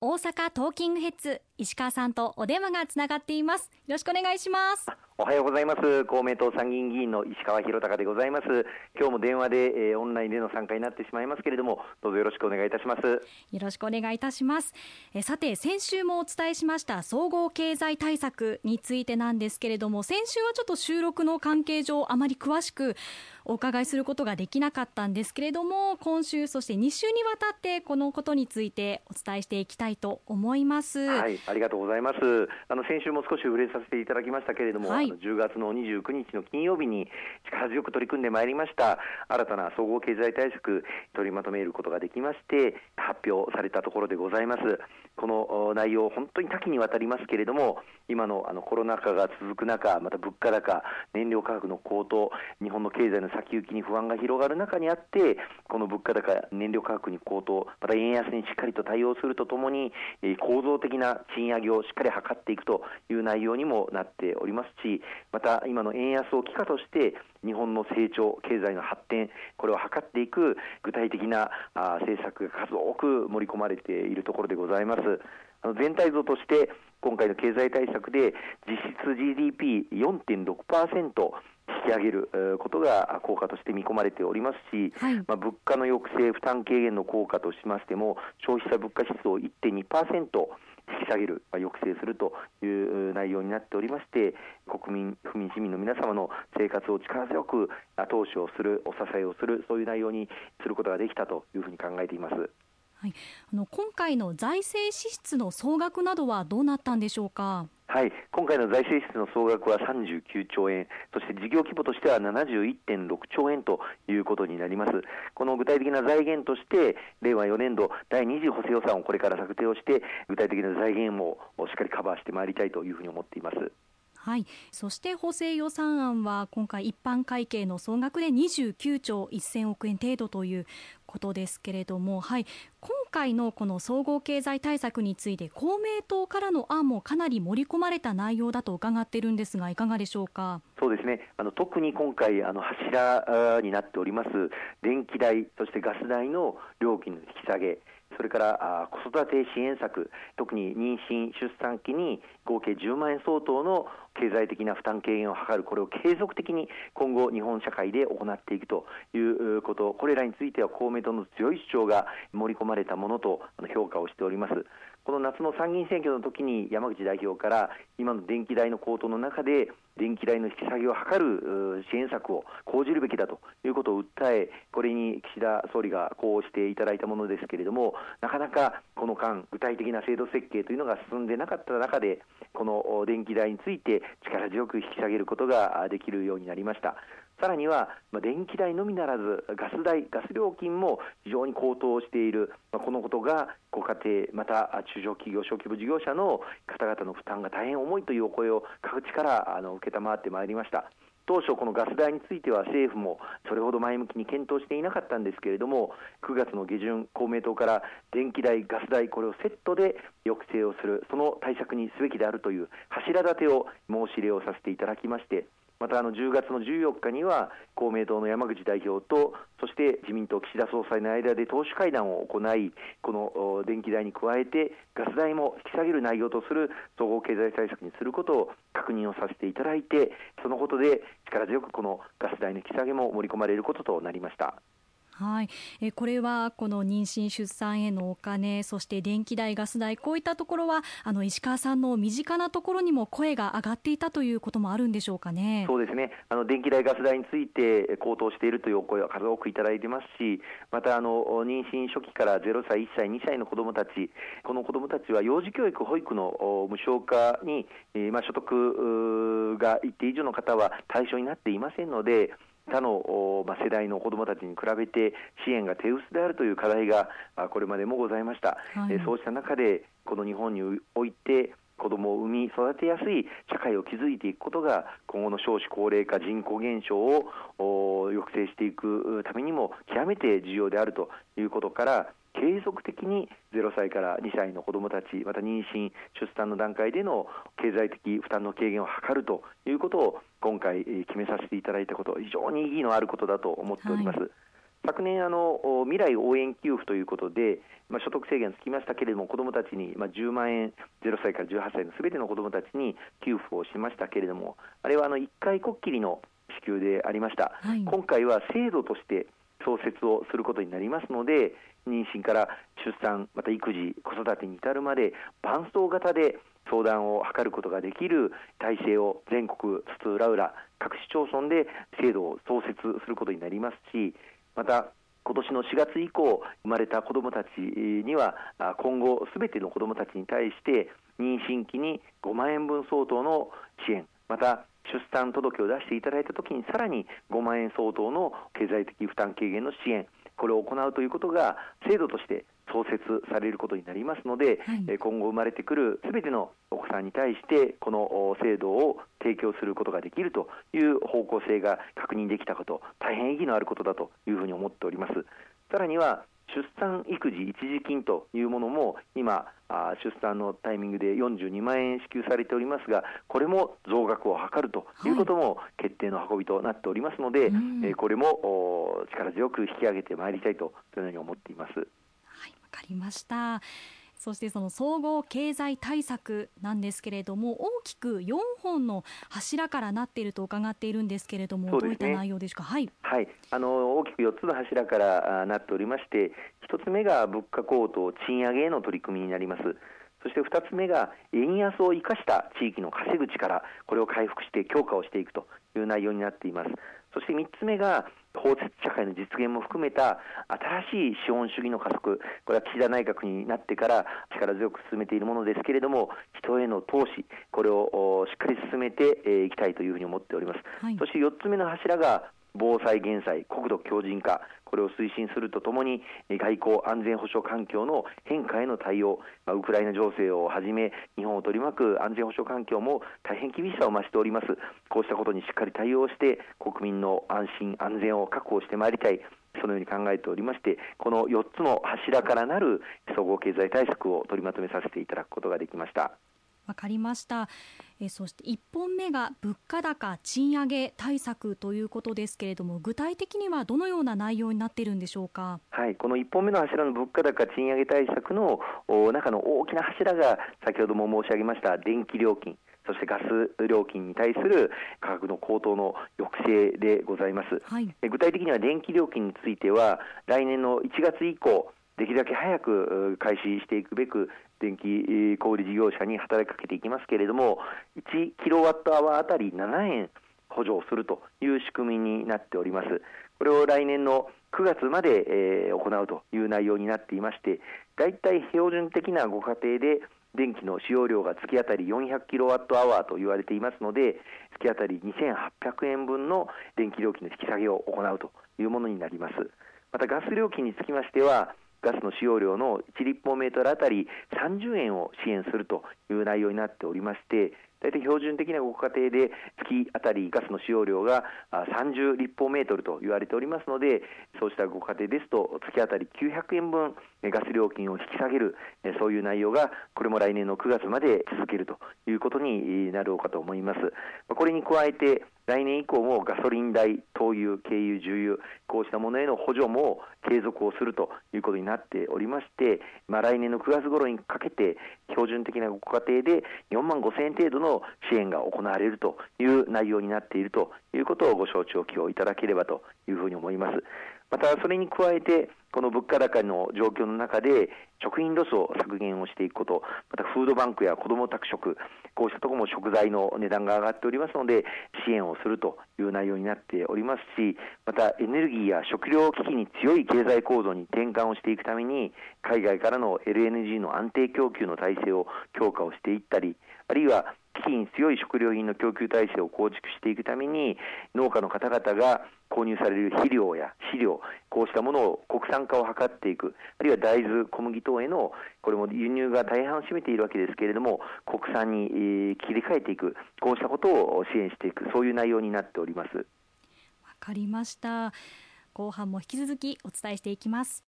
大阪トーキングヘッズ石川さんとお電話がつながっています。よろしくお願いします。おはようございます。公明党参議院議員の石川博隆でございます。今日も電話で、えー、オンラインでの参加になってしまいますけれどもどうぞよろしくお願いいたします。よろしくお願いいたします。えさて先週もお伝えしました総合経済対策についてなんですけれども先週はちょっと収録の関係上あまり詳しくお伺いすることができなかったんですけれども今週そして2週にわたってこのことについてお伝えしていきたいと思います。はいありがとうございます。あの先週も少し触れさせていただきましたけれども、はい、あの10月の29日の金曜日に力強く取り組んでまいりました。新たな総合経済対策取りまとめることができまして発表されたところでございます。この内容本当に多岐にわたりますけれども今のあのコロナ禍が続く中また物価高燃料価格の高騰日本の経済の先行きに不安が広がる中にあってこの物価高、燃料価格に高騰また円安にしっかりと対応するとともに、え構造的な賃上げをしっかり図っていくという内容にもなっておりますしまた今の円安を機会として日本の成長、経済の発展これを図っていく具体的なあ政策が数多く盛り込まれているところでございます。あの全体像として今回の経済対策で実質 GDP4.6% 引き上げることが効果として見込まれておりますし、はい、まあ、物価の抑制、負担軽減の効果としましても、消費者物価指数を1.2%引き下げる、まあ、抑制するという内容になっておりまして、国民、府民、市民の皆様の生活を力強く後押しをする、お支えをする、そういう内容にすることができたというふうに考えています。はい、あの今回の財政支出の総額などはどうなったんでしょうか？はい、今回の財政支出の総額は39兆円、そして事業規模としては71.6兆円ということになります。この具体的な財源として、令和4年度第2次補正予算をこれから策定をして、具体的な財源もしっかりカバーしてまいりたいというふうに思っています。はい、そして補正予算案は今回一般会計の総額で29兆1000億円程度ということですけれども、はい、今回のこの総合経済対策について公明党からの案もかなり盛り込まれた内容だと伺っているんですがいかがでしょうか？そうですね。あの特に今回あの柱になっております電気代そしてガス代の料金の引き下げ。それから子育て支援策、特に妊娠・出産期に合計10万円相当の経済的な負担軽減を図る、これを継続的に今後、日本社会で行っていくということ、これらについては公明党の強い主張が盛り込まれたものと評価をしております。この夏の参議院選挙の時に山口代表から今の電気代の高騰の中で電気代の引き下げを図る支援策を講じるべきだということを訴えこれに岸田総理がこうしていただいたものですけれどもなかなかこの間具体的な制度設計というのが進んでなかった中でこの電気代について力強く引き下げることができるようになりました。さらには、まあ、電気代のみならずガス代、ガス料金も非常に高騰している、まあ、このことがご家庭、また中小企業、小規模事業者の方々の負担が大変重いというお声を各地からあの受けたまってまいりました。当初、このガス代については政府もそれほど前向きに検討していなかったんですけれども9月の下旬、公明党から電気代、ガス代これをセットで抑制をするその対策にすべきであるという柱立てを申し入れをさせていただきましてまたあの10月の14日には公明党の山口代表とそして自民党岸田総裁の間で党首会談を行いこの電気代に加えてガス代も引き下げる内容とする総合経済対策にすることを確認をさせていただいてそのことで力強くこのガス代の引き下げも盛り込まれることとなりました。はい、えこれはこの妊娠出産へのお金そして電気代ガス代こういったところはあの石川さんの身近なところにも声が上がっていたということもあるんでしょうかね。そうですね。あの電気代ガス代について高騰しているというお声は数多くいただいてますしまたあの妊娠初期から0歳1歳2歳の子どもたちこの子どもたちは幼児教育保育の無償化に、えー、ま、所得が一定以上の方は対象になっていませんので他の、まあ、世代の子どもたちに比べて支援が手薄であるという課題がこれまでもございました、はい、そうした中でこの日本において子どもを産み育てやすい社会を築いていくことが今後の少子高齢化人口減少を抑制していくためにも極めて重要であるということから継続的に0歳から2歳の子どもたちまた妊娠出産の段階での経済的負担の軽減を図るということを今回決めさせていただいたこと非常に意義のあることだと思っております。はい。昨年あの未来応援給付ということで、まあ、所得制限つきましたけれども子どもたちに、まあ、10万円0歳から18歳のすべての子どもたちに給付をしましたけれどもあれはあの1回こっきりの支給でありました、はい、今回は制度として創設をすることになりますので妊娠から出産また育児子育てに至るまで伴走型で相談を図ることができる体制を全国津々浦々各市町村で制度を創設することになりますしまた今年の4月以降生まれた子どもたちには今後すべての子どもたちに対して妊娠期に5万円分相当の支援また出産届を出していただいたときにさらに5万円相当の経済的負担軽減の支援これを行うということが制度として創設されることになりますので、はい、今後生まれてくるすべてのお子さんに対してこの制度を提供することができるという方向性が確認できたこと大変意義のあることだというふうに思っております。さらには出産育児一時金というものも今出産のタイミングで42万円支給されておりますがこれも増額を図るということも決定の運びとなっておりますので、はい、これも力強く引き上げてまいりたいとそのように思っています。はいわかりましたそしてその総合経済対策なんですけれども大きく4本の柱からなっていると伺っているんですけれども、ね、どういった内容ですか、はい、はい、あの大きく4つの柱からなっておりまして1つ目が物価高騰賃上げへの取り組みになります。そして2つ目が円安を生かした地域の稼ぐ力これを回復して強化をしていくという内容になっていますそして3つ目が法治社会の実現も含めた新しい資本主義の加速、これは岸田内閣になってから力強く進めているものですけれども、人への投資、これをしっかり進めていきたいというふうに思っております。はい、そして4つ目の柱が防災・減災、国土強靭化、これを推進するとともに、外交・安全保障環境の変化への対応、ま、ウクライナ情勢をはじめ、日本を取り巻く安全保障環境も大変厳しさを増しております。こうしたことにしっかり対応して、国民の安心・安全を確保してまいりたい。そのように考えておりまして、この4つの柱からなる総合経済対策を取りまとめさせていただくことができました。わかりました。えそして1本目が物価高賃上げ対策ということですけれども具体的にはどのような内容になっているんでしょうか？はい、この1本目の柱の物価高賃上げ対策の中の大きな柱が先ほども申し上げました電気料金。そしてガス料金に対する価格の高騰の抑制でございます、はい、具体的には電気料金については来年の1月以降できるだけ早く開始していくべく電気小売事業者に働きかけていきますけれども1キロワットアワーあたり7円補助をするという仕組みになっております。これを来年の9月まで、えー、行うという内容になっていましてだいたい標準的なご家庭で電気の使用量が月当たり400キロワットアワーと言われていますので月当たり2800円分の電気料金の引き下げを行うというものになります。またガス料金につきましてはガスの使用量の1立方メートルあたり30円を支援するという内容になっておりまして大体標準的なご家庭で月あたりガスの使用量が30立方メートルと言われておりますのでそうしたご家庭ですと月あたり900円分ガス料金を引き下げるそういう内容がこれも来年の9月まで続けるということになろうかと思います。これに加えて来年以降もガソリン代、灯油、軽油、重油、こうしたものへの補助も継続をするということになっておりまして、まあ、来年の9月頃にかけて、標準的なご家庭で4万5千円程度の支援が行われるという内容になっているということをご承知おきをいただければというふうに思います。またそれに加えて、この物価高の状況の中で、食品ロスを削減をしていくこと、またフードバンクや子ども宅食、こうしたところも食材の値段が上がっておりますので、支援をするという内容になっておりますし、またエネルギーや食料危機に強い経済構造に転換をしていくために、海外からの LNG の安定供給の体制を強化をしていったり、あるいは危機に強い食料品の供給体制を構築していくために農家の方々が購入される肥料や飼料こうしたものを国産化を図っていく。あるいは大豆小麦等へのこれも輸入が大半を占めているわけですけれども国産に切り替えていく。こうしたことを支援していく。そういう内容になっております。わかりました。後半も引き続きお伝えしていきます。